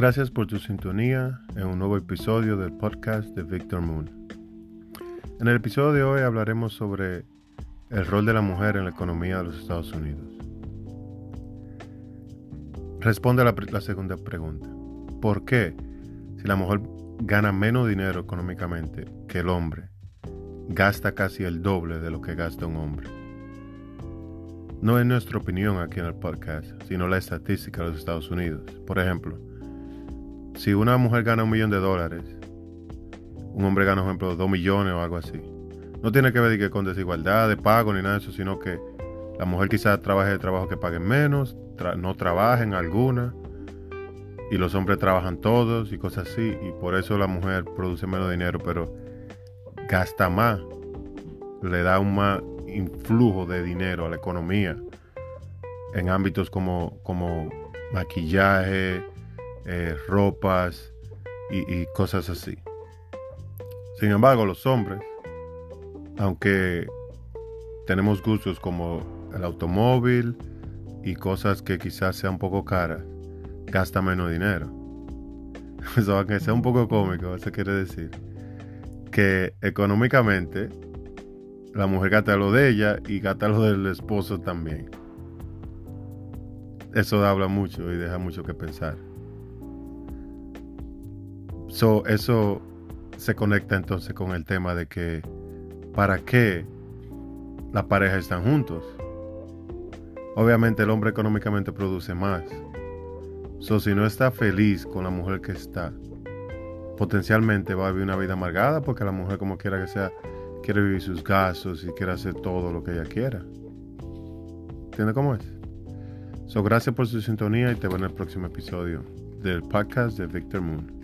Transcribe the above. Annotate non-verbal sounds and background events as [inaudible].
Gracias por tu sintonía en un nuevo episodio del podcast de Victor Moon. En el episodio de hoy hablaremos sobre el rol de la mujer en la economía de los Estados Unidos. Responde a la, segunda pregunta. ¿Por qué, si la mujer gana menos dinero económicamente que el hombre, gasta casi el doble de lo que gasta un hombre? No es nuestra opinión aquí en el podcast, sino la estadística de los Estados Unidos. Por ejemplo, si una mujer gana un millón de dólares, un hombre gana, por ejemplo, dos millones o algo así, no tiene que ver que con desigualdad de pago ni nada de eso, sino que la mujer quizás trabaje de trabajo que paguen menos, no trabaje en alguna, y los hombres trabajan todos y cosas así, y por eso la mujer produce menos dinero, pero gasta más, le da un más influjo de dinero a la economía en ámbitos como, como maquillaje, eh, ropas y, cosas así. Sin embargo, los hombres, aunque tenemos gustos como el automóvil y cosas que quizás sean un poco caras, gasta menos dinero. [laughs] Eso, aunque sea un poco cómico, eso quiere decir que económicamente la mujer gasta lo de ella y gasta lo del esposo también. Eso habla mucho y deja mucho que pensar. So, eso se conecta entonces con el tema de que ¿para qué la pareja están juntos? Obviamente el hombre económicamente produce más. So, si no está feliz con la mujer que está, potencialmente va a vivir una vida amargada porque la mujer como quiera que sea quiere vivir sus gastos y quiere hacer todo lo que ella quiera. ¿Entiendes cómo es? So, gracias por su sintonía y te veo en el próximo episodio del podcast de Victor Moon.